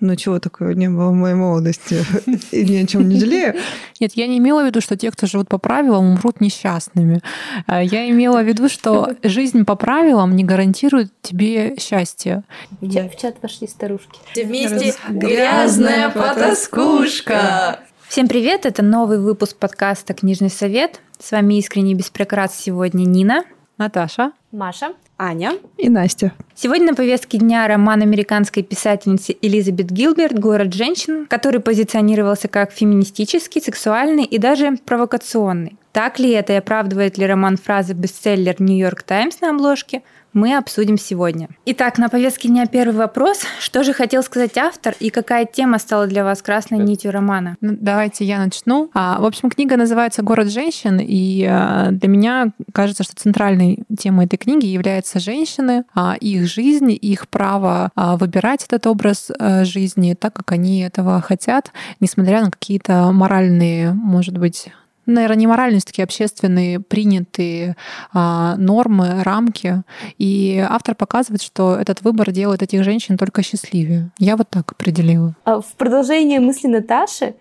Ну, чего такого не было в моей молодости. И ни о чем не жалею. Нет, я не имела в виду, что те, кто живут по правилам, умрут несчастными. А Я имела в виду, что жизнь по правилам не гарантирует тебе счастье. В чат, в чат пошли старушки. Вместе грязная потаскушка. Всем привет, это новый выпуск подкаста «Книжный совет». С вами искренне без прикрас сегодня Нина. Наташа. Маша. Аня. И Настя. Сегодня на повестке дня роман американской писательницы Элизабет Гилберт «Город женщин», который позиционировался как феминистический, сексуальный и даже провокационный. Так ли это и оправдывает ли роман фразы бестселлер «Нью-Йорк Таймс» на обложке – мы обсудим сегодня. Итак, на повестке дня первый вопрос. Что же хотел сказать автор и какая тема стала для вас красной нитью романа? Ну, давайте я начну. А, в общем, книга называется «Город женщин», и а, для меня кажется, что центральной темой этой книги является женщины, а, их жизнь, их право а, выбирать этот образ а, жизни так, как они этого хотят, несмотря на какие-то моральные, может быть, наверное, не моральные, такие общественные принятые а, нормы, рамки. И автор показывает, что этот выбор делает этих женщин только счастливее. Я вот так определила. А В продолжение мысли Наташи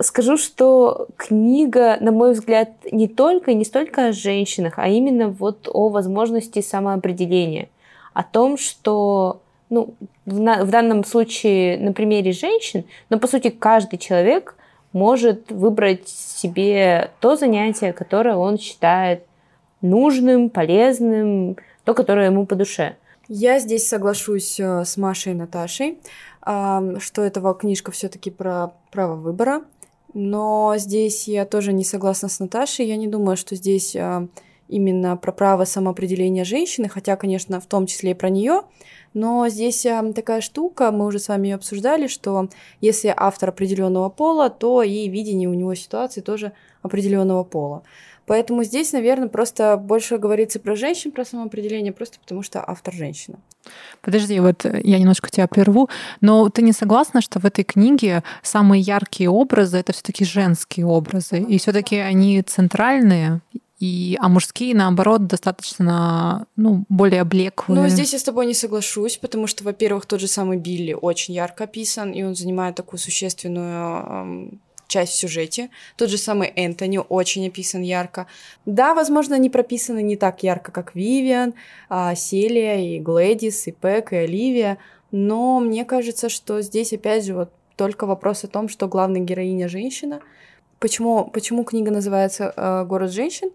скажу, что книга, на мой взгляд, не только и не столько о женщинах, а именно вот о возможности самоопределения. О том, что ну, в, на- в данном случае на примере женщин, но по сути каждый человек может выбрать себе то занятие, которое он считает нужным, полезным, то, которое ему по душе. Я здесь соглашусь э, с Машей и Наташей, ам, что эта книжка все-таки про право выбора. Но здесь я тоже не согласна с Наташей. Я не думаю, что здесь а, именно про право самоопределения женщины, хотя, конечно, в том числе и про нее. Но здесь а, такая штука, мы уже с вами ее обсуждали, что если автор определенного пола, то и видение у него ситуации тоже определенного пола. Поэтому здесь, наверное, просто больше говорится про женщин, про самоопределение, просто потому что автор женщина. Подожди, вот я немножко тебя прерву, но ты не согласна, что в этой книге самые яркие образы это все-таки женские образы, и все-таки они центральные, и, а мужские, наоборот, достаточно ну, более блеклые. Ну, здесь я с тобой не соглашусь, потому что, во-первых, тот же самый Билли очень ярко описан, и он занимает такую существенную часть в сюжете. Тот же самый Энтони очень описан ярко. Да, возможно, они прописаны не так ярко, как Вивиан, а, Селия и Глэдис, и Пэк, и Оливия, но мне кажется, что здесь, опять же, вот только вопрос о том, что главная героиня женщина. Почему, почему книга называется э, «Город женщин»?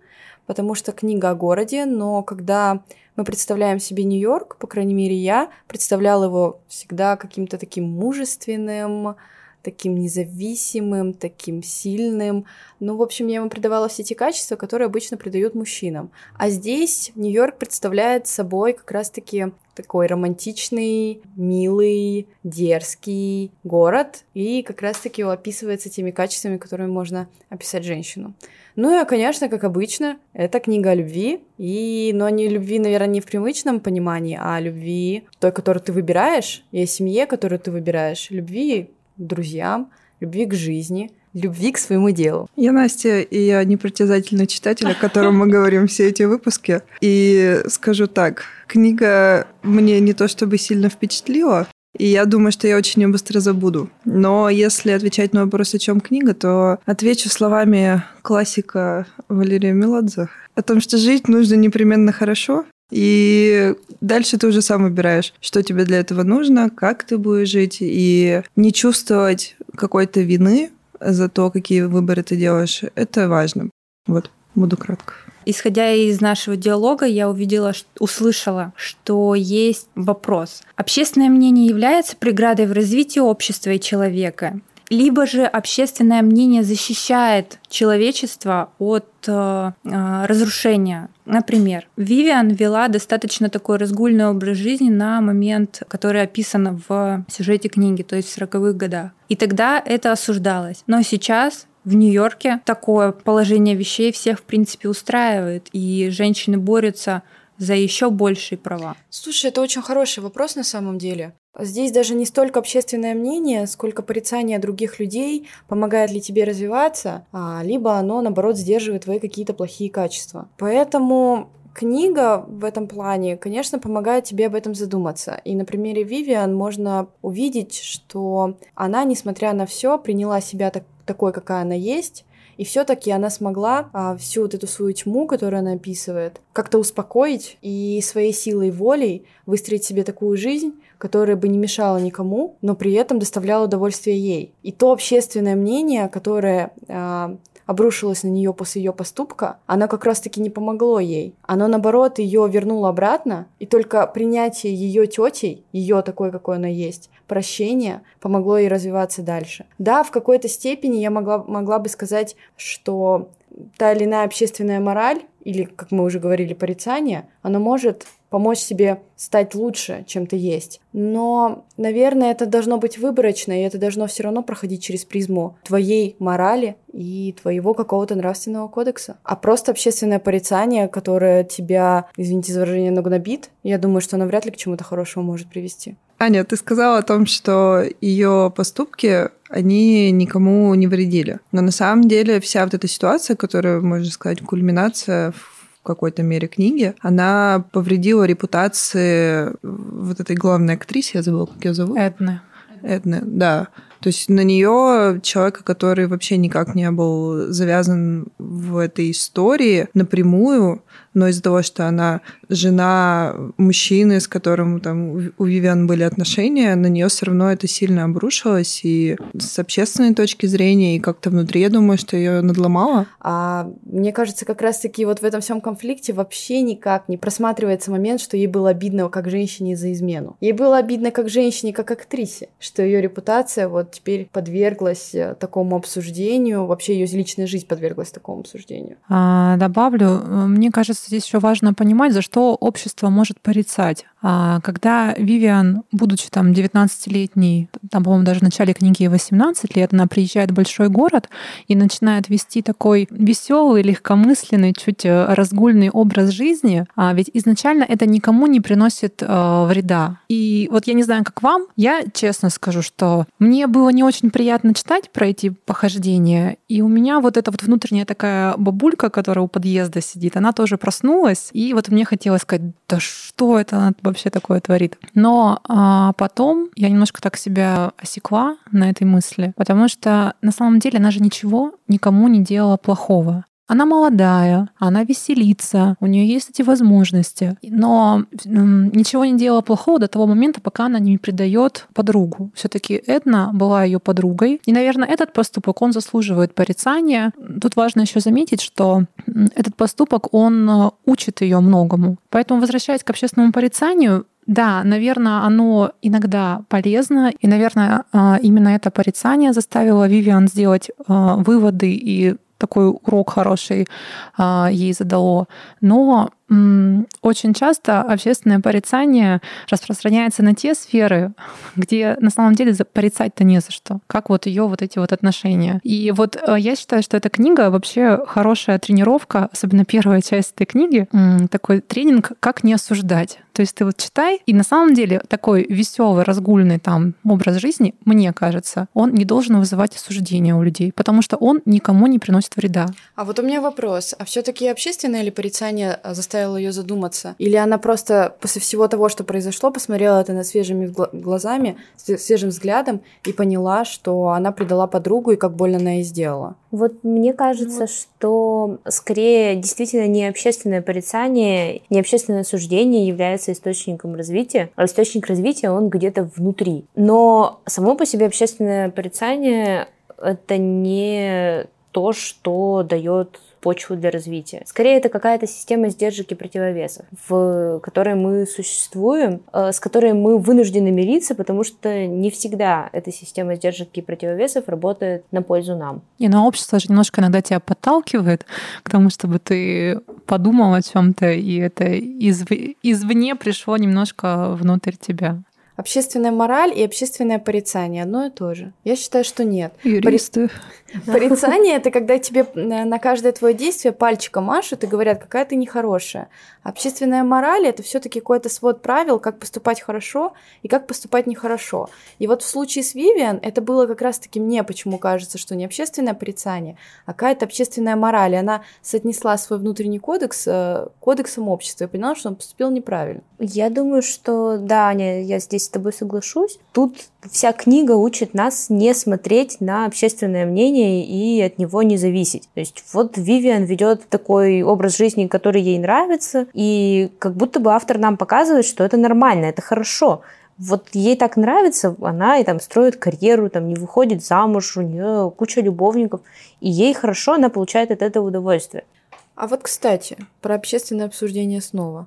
Потому что книга о городе, но когда мы представляем себе Нью-Йорк, по крайней мере, я представляла его всегда каким-то таким мужественным, таким независимым, таким сильным. Ну, в общем, я ему придавала все те качества, которые обычно придают мужчинам. А здесь Нью-Йорк представляет собой как раз-таки такой романтичный, милый, дерзкий город, и как раз-таки описывается теми качествами, которыми можно описать женщину. Ну и, конечно, как обычно, это книга о любви, и, но не любви, наверное, не в привычном понимании, а любви той, которую ты выбираешь, и о семье, которую ты выбираешь, любви друзьям, любви к жизни, любви к своему делу. Я Настя, и я непритязательный читатель, о котором мы говорим все эти выпуски. И скажу так, книга мне не то чтобы сильно впечатлила, и я думаю, что я очень ее быстро забуду. Но если отвечать на вопрос, о чем книга, то отвечу словами классика Валерия Меладзе о том, что жить нужно непременно хорошо, и дальше ты уже сам выбираешь, что тебе для этого нужно, как ты будешь жить, и не чувствовать какой-то вины за то, какие выборы ты делаешь, это важно. Вот, буду кратко. Исходя из нашего диалога, я увидела, услышала, что есть вопрос. Общественное мнение является преградой в развитии общества и человека? Либо же общественное мнение защищает человечество от э, э, разрушения. Например, Вивиан вела достаточно такой разгульный образ жизни на момент, который описан в сюжете книги, то есть в 40-х годах. И тогда это осуждалось. Но сейчас в Нью-Йорке такое положение вещей всех, в принципе, устраивает, и женщины борются за еще большие права. Слушай, это очень хороший вопрос на самом деле. Здесь даже не столько общественное мнение, сколько порицание других людей, помогает ли тебе развиваться, а, либо оно, наоборот, сдерживает твои какие-то плохие качества. Поэтому книга в этом плане, конечно, помогает тебе об этом задуматься. И на примере Вивиан можно увидеть, что она, несмотря на все, приняла себя так, такой, какая она есть, и все-таки она смогла а, всю вот эту свою тьму, которую она описывает, как-то успокоить и своей силой волей выстроить себе такую жизнь, которая бы не мешала никому, но при этом доставляла удовольствие ей. И то общественное мнение, которое а, обрушилось на нее после ее поступка, оно как раз-таки не помогло ей. Оно, наоборот, ее вернуло обратно, и только принятие ее тетей, ее такой, какой она есть, прощение помогло ей развиваться дальше. Да, в какой-то степени я могла, могла бы сказать, что та или иная общественная мораль, или, как мы уже говорили, порицание, оно может помочь себе стать лучше, чем ты есть. Но, наверное, это должно быть выборочно, и это должно все равно проходить через призму твоей морали и твоего какого-то нравственного кодекса. А просто общественное порицание, которое тебя, извините за выражение, нагнобит, я думаю, что оно вряд ли к чему-то хорошему может привести.Аня, ты сказала о том, что ее поступки, они никому не вредили. Но на самом деле вся вот эта ситуация, которая, можно сказать, кульминация в в какой-то мере книги, она повредила репутации вот этой главной актрисе, я забыла, как ее зовут. Эдны. Эдны, да. То есть на нее человека, который вообще никак не был завязан в этой истории напрямую, но из-за того, что она жена мужчины, с которым там у Вивиан были отношения, на нее все равно это сильно обрушилось. И с общественной точки зрения, и как-то внутри, я думаю, что ее надломало. А мне кажется, как раз-таки вот в этом всем конфликте вообще никак не просматривается момент, что ей было обидно как женщине за измену. Ей было обидно как женщине, как актрисе, что ее репутация вот теперь подверглась э, такому обсуждению, вообще ее личная жизнь подверглась такому обсуждению. А, добавлю, э, мне кажется, здесь еще важно понимать, за что общество может порицать. А когда Вивиан, будучи там 19-летней, там, по-моему, даже в начале книги 18 лет, она приезжает в большой город и начинает вести такой веселый, легкомысленный, чуть э, разгульный образ жизни, а ведь изначально это никому не приносит э, вреда. И вот я не знаю, как вам, я честно скажу, что мне было не очень приятно читать про эти похождения, и у меня вот эта вот внутренняя такая бабулька, которая у подъезда сидит, она тоже проснулась, и вот мне хотелось сказать, да что это вообще такое творит. Но а, потом я немножко так себя осекла на этой мысли, потому что на самом деле она же ничего никому не делала плохого. Она молодая, она веселится, у нее есть эти возможности, но ничего не делала плохого до того момента, пока она не предает подругу. Все-таки Эдна была ее подругой, и, наверное, этот поступок он заслуживает порицания. Тут важно еще заметить, что этот поступок он э, учит ее многому. Поэтому, возвращаясь к общественному порицанию, да, наверное, оно иногда полезно, и, наверное, э, именно это порицание заставило Вивиан сделать э, выводы и такой урок хороший а, ей задало. Но очень часто общественное порицание распространяется на те сферы, где на самом деле порицать-то не за что, как вот ее вот эти вот отношения. И вот э, я считаю, что эта книга вообще хорошая тренировка, особенно первая часть этой книги, такой тренинг «Как не осуждать». То есть ты вот читай, и на самом деле такой веселый, разгульный там образ жизни, мне кажется, он не должен вызывать осуждения у людей, потому что он никому не приносит вреда. А вот у меня вопрос. А все таки общественное ли порицание э, заставляет заставило ее задуматься? Или она просто после всего того, что произошло, посмотрела это на свежими глазами, свежим взглядом и поняла, что она предала подругу и как больно она ей сделала? Вот мне кажется, вот. что скорее действительно не общественное порицание, не общественное суждение является источником развития, а источник развития он где-то внутри. Но само по себе общественное порицание это не то, что дает почву для развития. Скорее, это какая-то система сдержек и противовесов, в которой мы существуем, э, с которой мы вынуждены мириться, потому что не всегда эта система сдержек и противовесов работает на пользу нам. И на общество же немножко иногда тебя подталкивает к тому, чтобы ты подумал о чем-то, и это изв... извне пришло немножко внутрь тебя. Общественная мораль и общественное порицание одно и то же. Я считаю, что нет. Юристы. Порицание это когда тебе на каждое твое действие пальчиком машут и говорят, какая ты нехорошая. Общественная мораль это все-таки какой-то свод правил, как поступать хорошо и как поступать нехорошо. И вот в случае с Вивиан это было как раз-таки мне почему кажется, что не общественное порицание, а какая-то общественная мораль. И она соотнесла свой внутренний кодекс э, кодексом общества и поняла, что он поступил неправильно. Я думаю, что да, Аня, я здесь тобой соглашусь. Тут вся книга учит нас не смотреть на общественное мнение и от него не зависеть. То есть вот Вивиан ведет такой образ жизни, который ей нравится, и как будто бы автор нам показывает, что это нормально, это хорошо. Вот ей так нравится, она и там строит карьеру, там не выходит замуж, у нее куча любовников, и ей хорошо, она получает от этого удовольствие. А вот, кстати, про общественное обсуждение снова.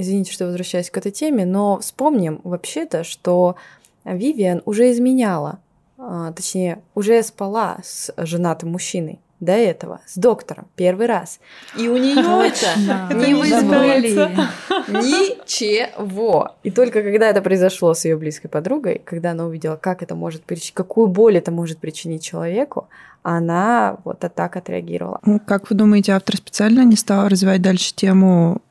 Извините, что возвращаюсь к этой теме, но вспомним вообще-то, что Вивиан уже изменяла, а, точнее, уже спала с женатым мужчиной до этого с доктором первый раз. И у нее это не вызвало ничего. И только когда это произошло с ее близкой подругой, когда она увидела, как это может причинить, какую боль это может причинить человеку, она вот так отреагировала. Ну, как вы думаете, автор специально не стал развивать дальше тему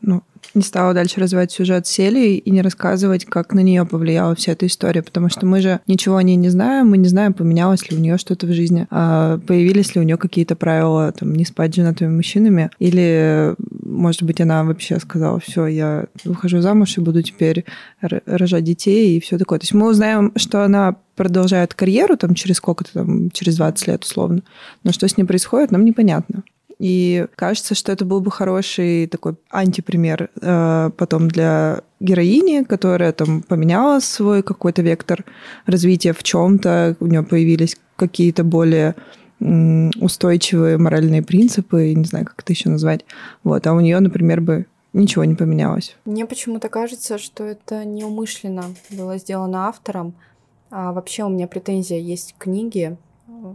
ну, не стала дальше развивать сюжет Сели и не рассказывать, как на нее повлияла вся эта история, потому что мы же ничего о ней не знаем, мы не знаем, поменялось ли у нее что-то в жизни, а появились ли у нее какие-то правила, там, не спать с женатыми мужчинами, или, может быть, она вообще сказала, все, я выхожу замуж и буду теперь рожать детей и все такое. То есть мы узнаем, что она продолжает карьеру там через сколько-то там, через 20 лет условно, но что с ней происходит, нам непонятно. И кажется, что это был бы хороший такой антипример э, потом для героини, которая там поменяла свой какой-то вектор развития в чем-то, у нее появились какие-то более устойчивые моральные принципы, не знаю, как это еще назвать. Вот, а у нее, например, бы ничего не поменялось. Мне почему-то кажется, что это неумышленно было сделано автором. А вообще у меня претензия есть к книге,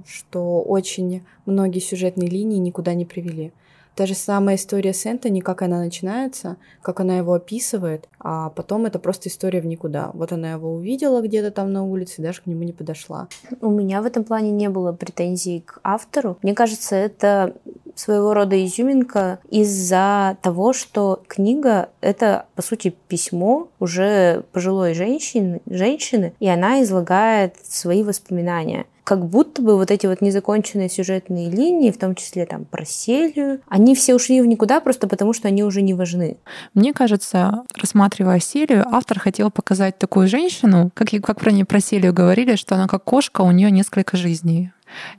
что очень многие сюжетные линии никуда не привели. Та же самая история с Энтони, как она начинается, как она его описывает, а потом это просто история в никуда. Вот она его увидела где-то там на улице, даже к нему не подошла. У меня в этом плане не было претензий к автору. Мне кажется, это своего рода изюминка из-за того, что книга — это, по сути, письмо уже пожилой женщины, женщины, и она излагает свои воспоминания как будто бы вот эти вот незаконченные сюжетные линии, в том числе там про Селию, они все ушли в никуда просто потому, что они уже не важны. Мне кажется, рассматривая Селию, автор хотел показать такую женщину, как, как про нее про Селию говорили, что она как кошка, у нее несколько жизней.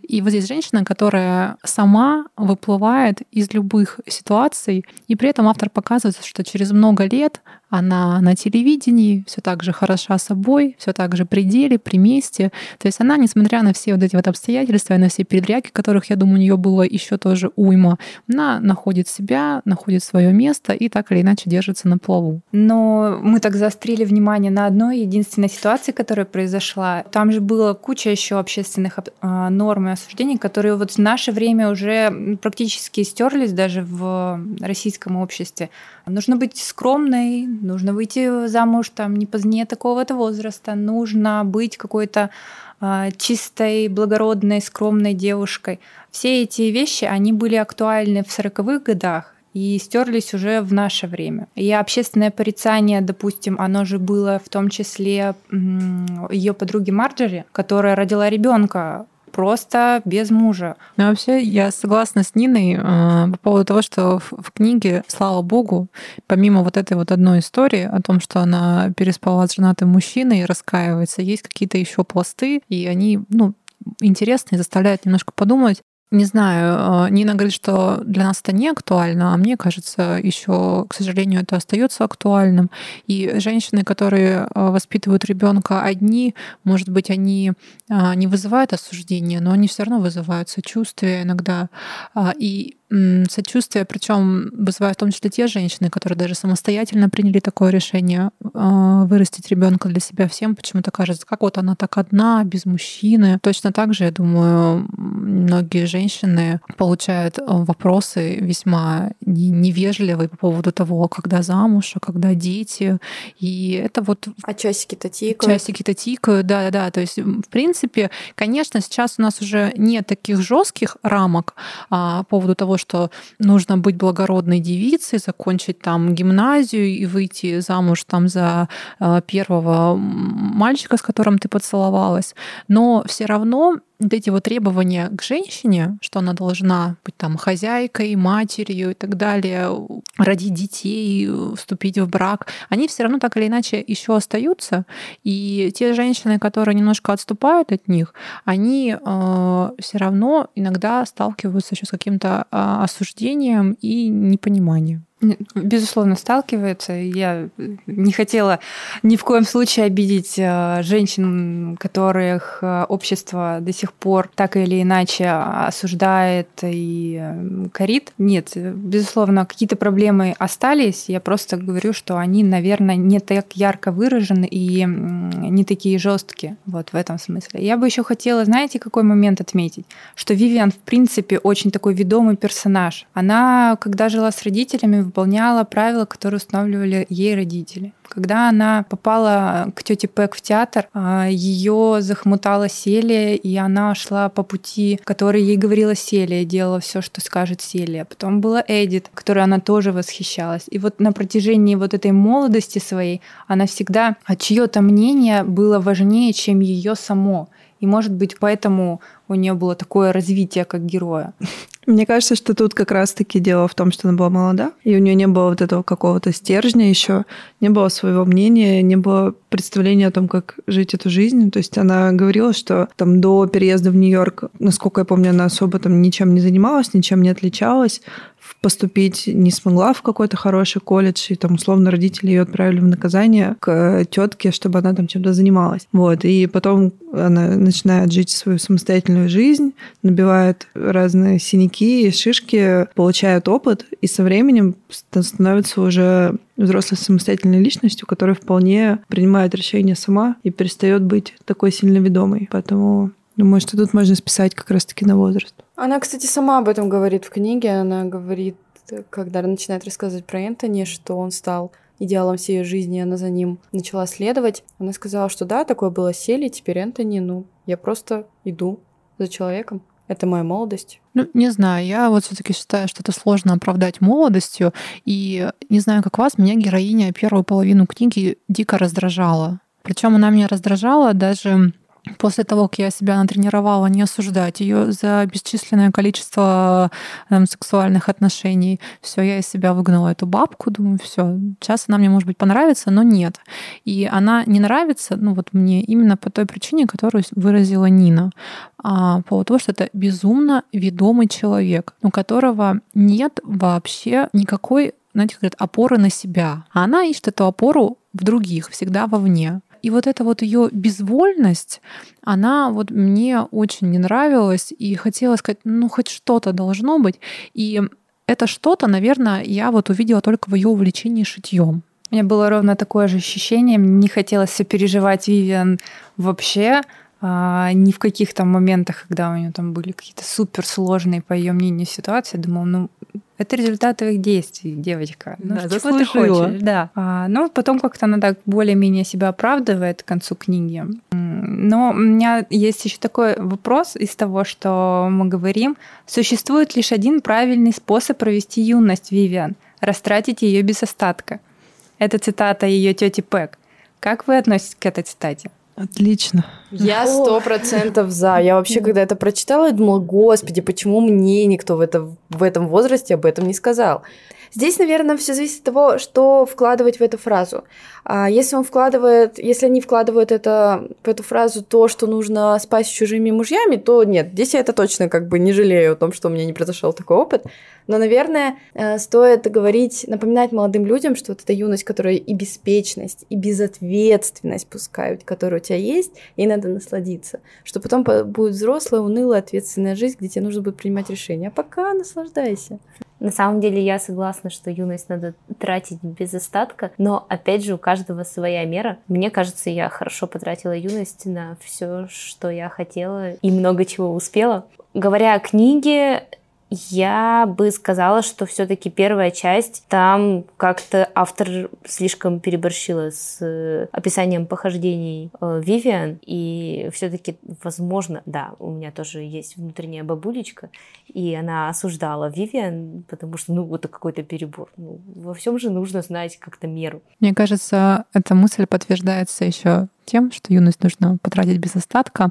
И вот здесь женщина, которая сама выплывает из любых ситуаций, и при этом автор показывает, что через много лет она на телевидении, все так же хороша собой, все так же при деле, при месте. То есть она, несмотря на все вот эти вот обстоятельства и на все передряги, которых, я думаю, у нее было еще тоже уйма, она находит себя, находит свое место и так или иначе держится на плаву. Но мы так заострили внимание на одной единственной ситуации, которая произошла. Там же было куча еще общественных а, норм и осуждений, которые вот в наше время уже практически стерлись даже в российском обществе. Нужно быть скромной, нужно выйти замуж там не позднее такого-то возраста, нужно быть какой-то э, чистой, благородной, скромной девушкой. Все эти вещи, они были актуальны в 40-х годах, и стерлись уже в наше время. И общественное порицание, допустим, оно же было в том числе ее подруги Марджери, которая родила ребенка просто без мужа. Ну, вообще, я согласна с Ниной э, по поводу того, что в, в книге, слава богу, помимо вот этой вот одной истории о том, что она переспала с женатым мужчиной и раскаивается, есть какие-то еще пласты, и они, ну, интересные, заставляют немножко подумать, не знаю, э, Нина говорит, что для нас это не актуально, а мне кажется, еще, к сожалению, это остается актуальным. И женщины, которые э, воспитывают ребенка одни, может быть, они э, не вызывают осуждения, но они все равно вызывают сочувствие иногда. А, и сочувствие, причем вызывает в том числе те женщины, которые даже самостоятельно приняли такое решение а, вырастить ребенка для себя всем, почему-то кажется, как вот она так одна, без мужчины. Точно так же, я думаю, многие женщины получают э, вопросы весьма невежливые по поводу того, когда замуж, а когда дети. И это вот... А часики-то тикают. Часики-то тикают, да-да-да. То есть, в принципе, конечно, сейчас у нас уже нет таких жестких рамок а, по поводу того, что нужно быть благородной девицей, закончить там гимназию и выйти замуж там за а, первого мальчика, с которым ты поцеловалась. Но все равно вот эти вот требования к женщине, что она должна быть там хозяйкой, матерью и так далее, родить детей, вступить в брак, они все равно так или иначе еще остаются. И те женщины, которые немножко отступают от них, они э, все равно иногда сталкиваются еще с каким-то э, осуждением и непониманием. Безусловно, сталкиваются. Я не хотела ни в коем случае обидеть э, женщин, которых э, общество до сих пор так или иначе осуждает и э, корит. Нет, безусловно, какие-то проблемы остались. Я просто говорю, что они, наверное, не так ярко выражены и не такие жесткие. Вот в этом смысле. Я бы еще хотела, знаете, какой момент отметить? Что Вивиан, в принципе, очень такой ведомый персонаж. Она, когда жила с родителями, выполняла правила, которые устанавливали ей родители. Когда она попала к тете Пэк в театр, а, ее захмутала Селия, и она шла по пути, который ей говорила Селия, делала все, что скажет Селия. Потом была Эдит, которой она тоже восхищалась. И вот на протяжении вот этой молодости своей она всегда от чье-то мнение было важнее, чем ее само. И, может быть, поэтому у нее было такое развитие как героя. Мне кажется, что тут как раз-таки дело в том, что она была молода, и у нее не было вот этого какого-то стержня еще, не было своего мнения, не было представления о том, как жить эту жизнь. То есть она говорила, что там до переезда в Нью-Йорк, насколько я помню, она особо там ничем не занималась, ничем не отличалась, поступить не смогла в какой-то хороший колледж, и там условно родители ее отправили в наказание к тетке, чтобы она там чем-то занималась. Вот. И потом она начинает жить свою самостоятельную жизнь, набивает разные синяки и шишки, получает опыт, и со временем становится уже взрослой самостоятельной личностью, которая вполне принимает решения сама и перестает быть такой сильно ведомой. Поэтому Думаю, что тут можно списать как раз-таки на возраст. Она, кстати, сама об этом говорит в книге. Она говорит, когда начинает рассказывать про Энтони, что он стал идеалом всей ее жизни, она за ним начала следовать. Она сказала, что да, такое было сели, теперь Энтони, ну, я просто иду за человеком. Это моя молодость. Ну, не знаю, я вот все-таки считаю, что это сложно оправдать молодостью. И не знаю, как вас, меня героиня первую половину книги дико раздражала. Причем она меня раздражала даже после того, как я себя натренировала не осуждать ее за бесчисленное количество там, сексуальных отношений, все, я из себя выгнала эту бабку, думаю, все, сейчас она мне, может быть, понравится, но нет. И она не нравится, ну вот мне именно по той причине, которую выразила Нина, а, по того, что это безумно ведомый человек, у которого нет вообще никакой знаете, как говорят, опоры на себя. А она ищет эту опору в других, всегда вовне. И вот эта вот ее безвольность, она вот мне очень не нравилась, и хотела сказать, ну хоть что-то должно быть. И это что-то, наверное, я вот увидела только в ее увлечении шитьем. У меня было ровно такое же ощущение. Мне не хотелось сопереживать Вивиан вообще. А, ни в каких там моментах, когда у нее там были какие-то суперсложные, по ее мнению, ситуации. Я думала, ну, это результат твоих действий, девочка. Ну, да, чего ты хочешь? Да. А, но потом как-то она так более-менее себя оправдывает к концу книги. Но у меня есть еще такой вопрос из того, что мы говорим. Существует лишь один правильный способ провести юность Вивиан – растратить ее без остатка. Это цитата ее тети Пэк. Как вы относитесь к этой цитате? Отлично. Я сто процентов за. Я вообще, когда это прочитала, я думала, господи, почему мне никто в, это, в этом возрасте об этом не сказал? Здесь, наверное, все зависит от того, что вкладывать в эту фразу. А если он вкладывает, если они вкладывают это, в эту фразу то, что нужно спать с чужими мужьями, то нет, здесь я это точно как бы не жалею о том, что у меня не произошел такой опыт. Но, наверное, э, стоит говорить, напоминать молодым людям, что вот эта юность, которая и беспечность, и безответственность пускают, которую тебя есть, и надо насладиться. Что потом будет взрослая, унылая, ответственная жизнь, где тебе нужно будет принимать решения. А пока наслаждайся. На самом деле я согласна, что юность надо тратить без остатка, но опять же у каждого своя мера. Мне кажется, я хорошо потратила юность на все, что я хотела и много чего успела. Говоря о книге, я бы сказала, что все-таки первая часть, там как-то автор слишком переборщила с э, описанием похождений э, Вивиан, и все-таки, возможно, да, у меня тоже есть внутренняя бабулечка, и она осуждала Вивиан, потому что, ну, это какой-то перебор. Ну, во всем же нужно знать как-то меру. Мне кажется, эта мысль подтверждается еще тем, что юность нужно потратить без остатка,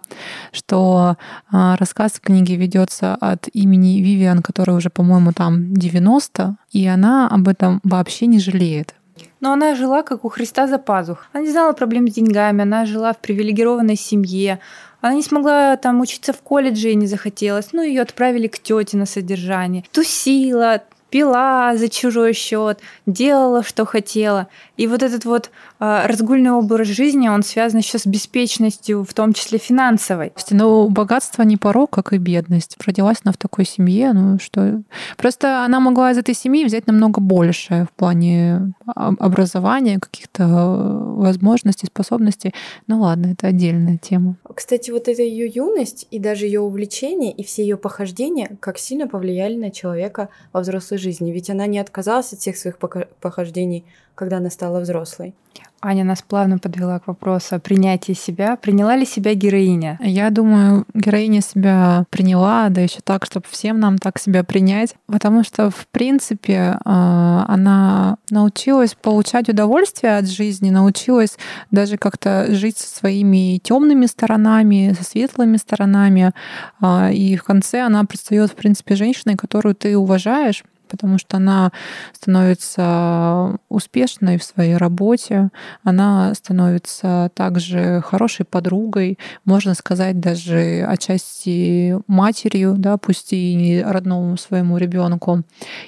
что э, рассказ в книге ведется от имени Вивиан, которая уже, по-моему, там 90, и она об этом вообще не жалеет. Но она жила как у Христа за пазух. Она не знала проблем с деньгами, она жила в привилегированной семье, она не смогла там учиться в колледже и не захотелось. Ну, ее отправили к тете на содержание. Тусила, пила за чужой счет, делала, что хотела. И вот этот вот разгульный образ жизни, он связан еще с беспечностью, в том числе финансовой. Но богатство не порог, как и бедность. Родилась она в такой семье, ну что... Просто она могла из этой семьи взять намного больше в плане образования, каких-то э, возможностей, способностей. Ну ладно, это отдельная тема. Кстати, вот эта ее юность и даже ее увлечение и все ее похождения как сильно повлияли на человека во взрослой жизни. Ведь она не отказалась от всех своих похождений, когда она стала взрослой. Аня нас плавно подвела к вопросу о принятии себя. Приняла ли себя героиня? Я думаю, героиня себя приняла, да еще так, чтобы всем нам так себя принять, потому что, в принципе, а, она научилась получать удовольствие от жизни, научилась даже как-то жить со своими темными сторонами, со светлыми сторонами, а, и в конце она предстает, в принципе, женщиной, которую ты уважаешь, потому что она становится успешной в своей работе, она становится также хорошей подругой, можно сказать, даже отчасти матерью, да, пусть и не родному своему ребенку.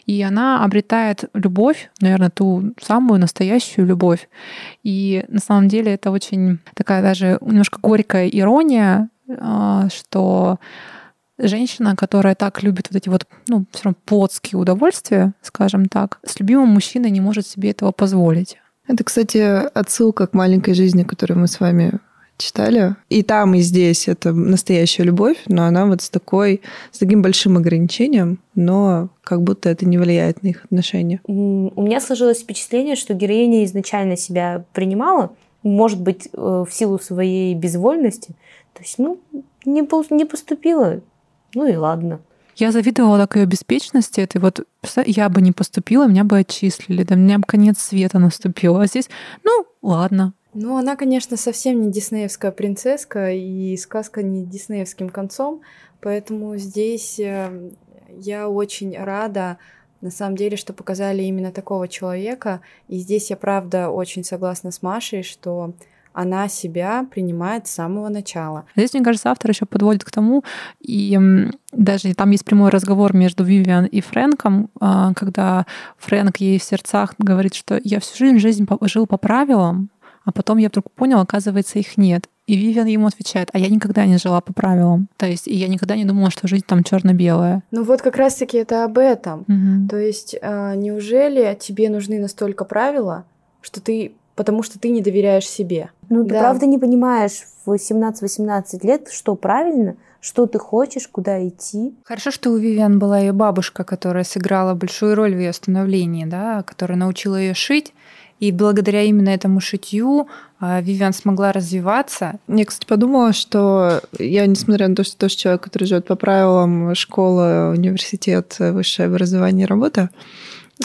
И она обретает любовь, наверное, ту самую настоящую любовь. И на самом деле это очень такая даже немножко горькая ирония, а, что женщина, которая так любит вот эти вот, ну, все равно плотские удовольствия, скажем так, с любимым мужчиной не может себе этого позволить. Это, кстати, отсылка к маленькой жизни, которую мы с вами читали. И там, и здесь это настоящая любовь, но она вот с такой, с таким большим ограничением, но как будто это не влияет на их отношения. У меня сложилось впечатление, что героиня изначально себя принимала, может быть, э, в силу своей безвольности. То есть, ну, не, не поступила ну и ладно. Я завидовала так ее беспечности. Это вот я бы не поступила, меня бы отчислили, да меня бы конец света наступил. А здесь, ну, ладно. Ну, она, конечно, совсем не диснеевская принцесска, и сказка не диснеевским концом, поэтому здесь э, я очень рада, на самом деле, что показали именно такого человека. И здесь я, правда, очень согласна с Машей, что она себя принимает с самого начала. Здесь, мне кажется, автор еще подводит к тому, и даже там есть прямой разговор между Вивиан и Фрэнком, а, когда Фрэнк ей в сердцах говорит, что я всю жизнь, жизнь жил по правилам, а потом я вдруг понял, оказывается, их нет. И Вивиан ему отвечает, а я никогда не жила по правилам. То есть, и я никогда не думала, что жизнь там черно-белая. Ну вот как раз-таки это об этом. Угу. То есть, а, неужели тебе нужны настолько правила, что ты потому что ты не доверяешь себе. Ну, ты правда не понимаешь в 17-18 лет, что правильно, что ты хочешь, куда идти. Хорошо, что у Вивиан была ее бабушка, которая сыграла большую роль в ее становлении, да, которая научила ее шить. И благодаря именно этому шитью а, Вивиан смогла развиваться. Я, кстати, подумала, что я, несмотря на то, что тоже человек, который живет по правилам школа, университет, высшее образование, работа,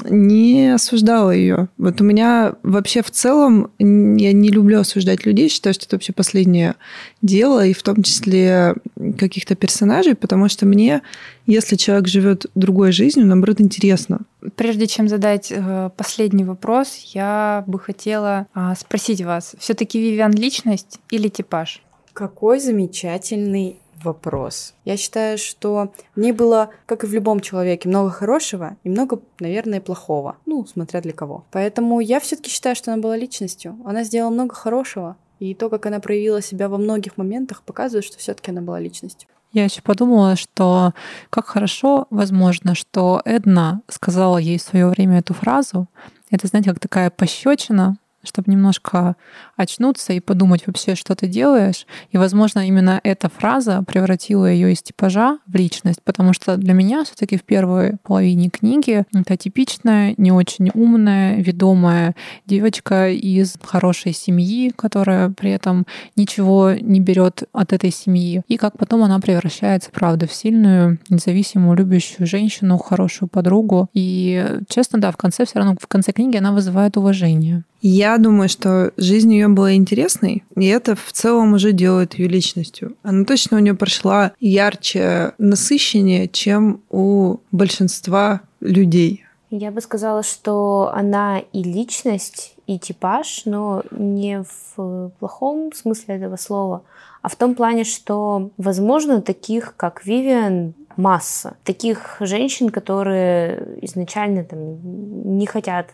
не осуждала ее. Вот у меня вообще в целом я не люблю осуждать людей, считаю, что это вообще последнее дело, и в том числе каких-то персонажей, потому что мне, если человек живет другой жизнью, наоборот, интересно. Прежде чем задать э, последний вопрос, я бы хотела а, спросить вас: все-таки Вивиан личность или типаж? Какой замечательный вопрос. Я считаю, что в ней было, как и в любом человеке, много хорошего и много, наверное, плохого. Ну, смотря для кого. Поэтому я все-таки считаю, что она была личностью. Она сделала много хорошего, И то, как она проявила себя во многих моментах, показывает, что все-таки она была личностью. Я еще подумала, что как хорошо, возможно, что Эдна сказала ей в свое время эту фразу. Это, знаете, как такая пощечина, чтобы немножко очнуться и подумать вообще, что ты делаешь. И, возможно, именно эта фраза превратила ее из типажа в личность, потому что для меня все-таки в первой половине книги это типичная, не очень умная, ведомая девочка из хорошей семьи, которая при этом ничего не берет от этой семьи. И как потом она превращается, правда, в сильную, независимую, любящую женщину, хорошую подругу. И, честно, да, в конце все равно, в конце книги она вызывает уважение. Я думаю, что жизнь ее была интересной, и это в целом уже делает ее личностью. Она точно у нее прошла ярче, насыщеннее, чем у большинства людей. Я бы сказала, что она и личность, и типаж, но не в плохом смысле этого слова, а в том плане, что, возможно, таких, как Вивиан, масса. Таких женщин, которые изначально там, не хотят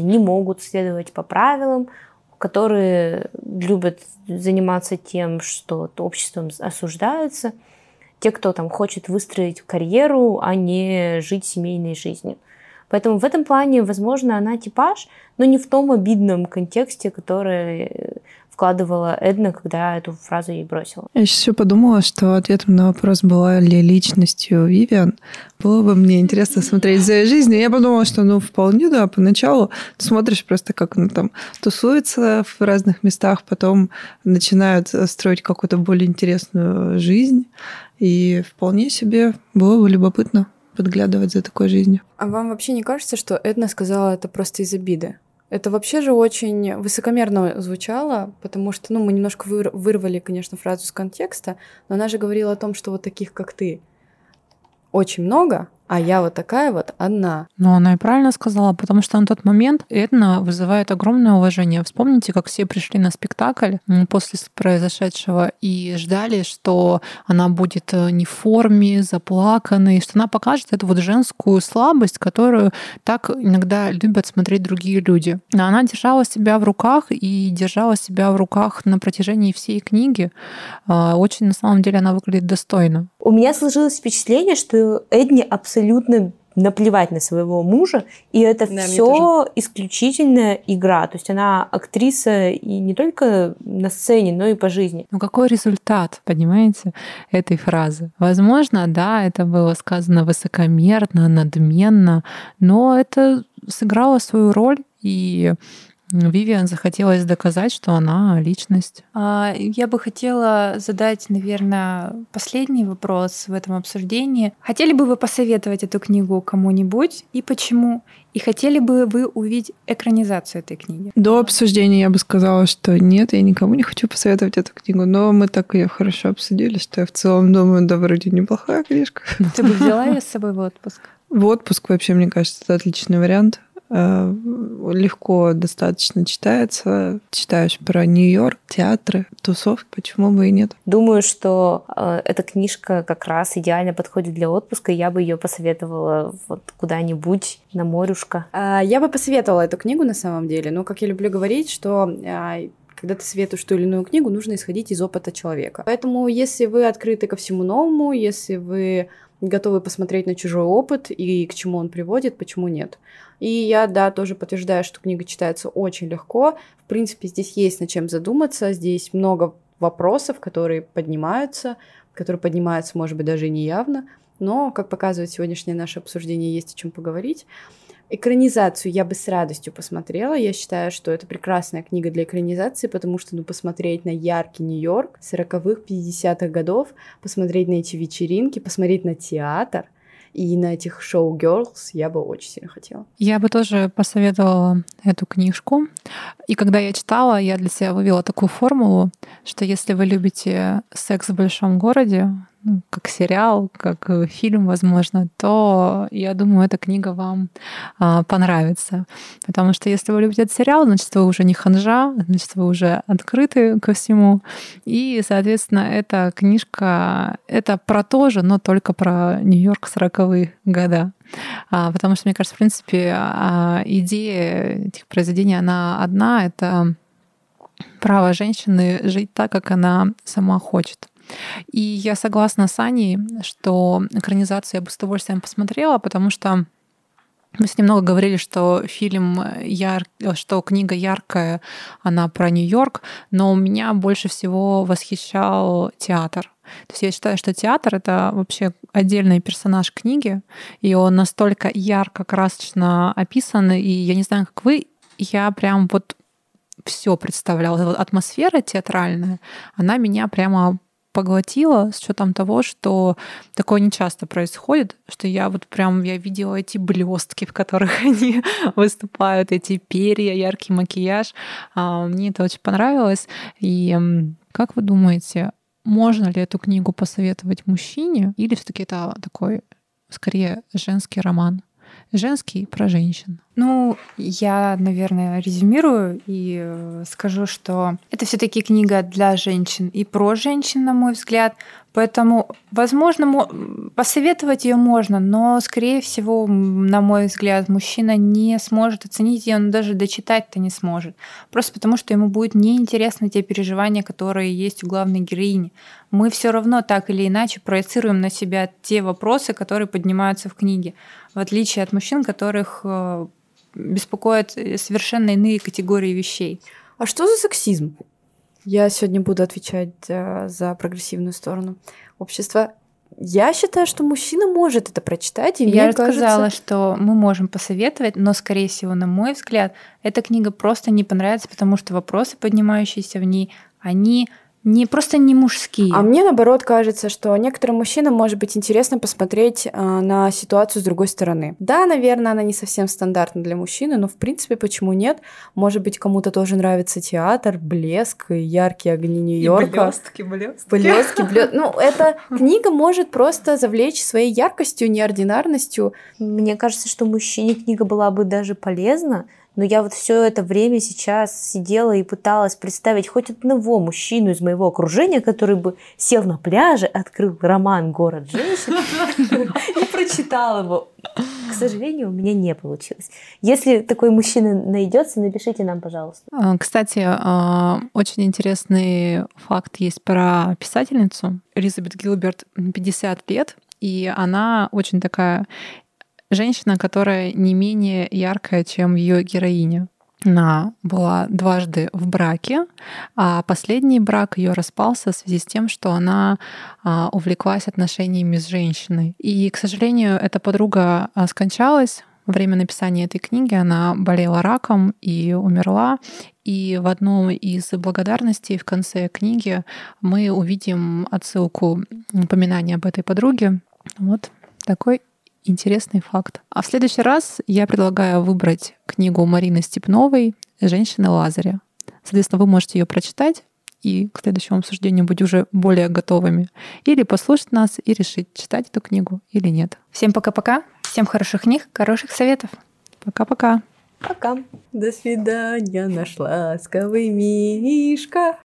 не могут следовать по правилам, которые любят заниматься тем, что обществом осуждаются, те, кто там хочет выстроить карьеру, а не жить семейной жизнью. Поэтому в этом плане, возможно, она типаж, но не в том обидном контексте, который вкладывала Эдна, когда эту фразу ей бросила. Я сейчас еще подумала, что ответом на вопрос, была ли личностью Вивиан, было бы мне интересно смотреть за ее жизнью. Я подумала, что ну вполне, да, поначалу ты смотришь просто, как она там тусуется в разных местах, потом начинают строить какую-то более интересную жизнь. И вполне себе было бы любопытно подглядывать за такой жизнью. А вам вообще не кажется, что Эдна сказала это просто из обиды? Это вообще же очень высокомерно звучало, потому что, ну, мы немножко вырвали, конечно, фразу из контекста, но она же говорила о том, что вот таких, как ты, очень много, а я вот такая вот одна. Ну, она и правильно сказала, потому что на тот момент Эдна вызывает огромное уважение. Вспомните, как все пришли на спектакль после произошедшего и ждали, что она будет э, не в форме, заплаканной, что она покажет эту вот женскую слабость, которую так иногда любят смотреть другие люди. Но она держала себя в руках и держала себя в руках на протяжении всей книги. А, очень, на самом деле, она выглядит достойно. У меня сложилось впечатление, что Эдни абсолютно абсолютно наплевать на своего мужа, и это да, все исключительная игра. То есть она актриса и не только на сцене, но и по жизни. Ну какой результат, понимаете, этой фразы? Возможно, да, это было сказано высокомерно, надменно, но это сыграло свою роль, и Вивиан захотелось доказать, что она личность. А, я бы хотела задать, наверное, последний вопрос в этом обсуждении. Хотели бы вы посоветовать эту книгу кому-нибудь и почему? И хотели бы вы увидеть экранизацию этой книги? До обсуждения я бы сказала, что нет, я никому не хочу посоветовать эту книгу, но мы так ее хорошо обсудили, что я в целом думаю, да, вроде неплохая книжка. Ты бы взяла ее с собой в отпуск? В отпуск вообще, мне кажется, это отличный вариант. Э, легко достаточно читается. Читаешь про Нью-Йорк, театры, тусовки, почему бы и нет. Думаю, что э, эта книжка как раз идеально подходит для отпуска. Я бы ее посоветовала вот куда-нибудь на морюшко. А, я бы посоветовала эту книгу на самом деле. Но, как я люблю говорить, что а, когда ты советуешь ту или иную книгу, нужно исходить из опыта человека. Поэтому, если вы открыты ко всему новому, если вы готовы посмотреть на чужой опыт и к чему он приводит, почему нет. И я, да, тоже подтверждаю, что книга читается очень легко. В принципе, здесь есть над чем задуматься, здесь много вопросов, которые поднимаются, которые поднимаются, может быть, даже неявно, но, как показывает сегодняшнее наше обсуждение, есть о чем поговорить. Экранизацию я бы с радостью посмотрела. Я считаю, что это прекрасная книга для экранизации, потому что, ну, посмотреть на яркий Нью-Йорк 40-х, 50-х годов, посмотреть на эти вечеринки, посмотреть на театр — и на этих шоу Girls я бы очень сильно хотела. Я бы тоже посоветовала эту книжку. И когда я читала, я для себя вывела такую формулу, что если вы любите секс в большом городе, ну, как сериал, как э, фильм, возможно, то я думаю, эта книга вам а, понравится. Потому что если вы любите этот сериал, значит, вы уже не ханжа, значит, вы уже открыты ко всему. И, соответственно, эта книжка — это про то же, но только про Нью-Йорк 40-е года. А, потому что, мне кажется, в принципе, а, идея этих произведений, она одна — это право женщины жить так, как она сама хочет. И я согласна с Аней, что экранизацию я бы с удовольствием посмотрела, потому что мы с ним много говорили, что фильм яр... что книга яркая, она про Нью-Йорк, но у меня больше всего восхищал театр. То есть я считаю, что театр — это вообще отдельный персонаж книги, и он настолько ярко, красочно описан, и я не знаю, как вы, я прям вот все представляла. Вот атмосфера театральная, она меня прямо поглотила с учетом того, что такое не часто происходит, что я вот прям я видела эти блестки, в которых они выступают, эти перья, яркий макияж. А, мне это очень понравилось. И как вы думаете, можно ли эту книгу посоветовать мужчине, или все-таки это такой скорее женский роман? Женский про женщин. Ну, я, наверное, резюмирую и э, скажу, что это все-таки книга для женщин и про женщин, на мой взгляд. Поэтому, возможно, посоветовать ее можно, но, скорее всего, на мой взгляд, мужчина не сможет оценить ее, он даже дочитать-то не сможет. Просто потому, что ему будет неинтересны те переживания, которые есть у главной героини. Мы все равно так или иначе проецируем на себя те вопросы, которые поднимаются в книге, в отличие от мужчин, которых э, беспокоят э, совершенно иные категории вещей. А что за сексизм? Я сегодня буду отвечать э, за прогрессивную сторону общества. Я считаю, что мужчина может это прочитать. И Я мне сказала, кажется... что мы можем посоветовать, но, скорее всего, на мой взгляд, эта книга просто не понравится, потому что вопросы, поднимающиеся в ней, они не просто не мужские. А мне наоборот кажется, что некоторым мужчинам может быть интересно посмотреть э, на ситуацию с другой стороны. Да, наверное, она не совсем стандартна для мужчины, но в принципе почему нет? Может быть, кому-то тоже нравится театр, блеск, яркие огни Нью-Йорка. блестки, блестки. Блестки, блестки. Ну, эта книга может просто завлечь своей яркостью, неординарностью. Мне кажется, что мужчине книга была бы даже полезна, но я вот все это время сейчас сидела и пыталась представить хоть одного мужчину из моего окружения, который бы сел на пляже, открыл роман «Город женщин» и прочитал его. К сожалению, у меня не получилось. Если такой мужчина найдется, напишите нам, пожалуйста. А, кстати, а, очень интересный факт есть про писательницу. Элизабет Гилберт 50 лет, и она очень такая женщина, которая не менее яркая, чем ее героиня. Она была дважды в браке, а последний брак ее распался в связи с тем, что она а, увлеклась отношениями с женщиной. И, к сожалению, эта подруга а, скончалась во время написания этой книги. Она болела раком и умерла. И в одном из благодарностей в конце книги мы увидим отсылку, упоминание об этой подруге. Вот такой Интересный факт. А в следующий раз я предлагаю выбрать книгу Марины Степновой «Женщины Лазаря». Соответственно, вы можете ее прочитать и к следующему обсуждению быть уже более готовыми. Или послушать нас и решить, читать эту книгу или нет. Всем пока-пока. Всем хороших книг, хороших советов. Пока-пока. Пока. До свидания, наш ласковый Мишка.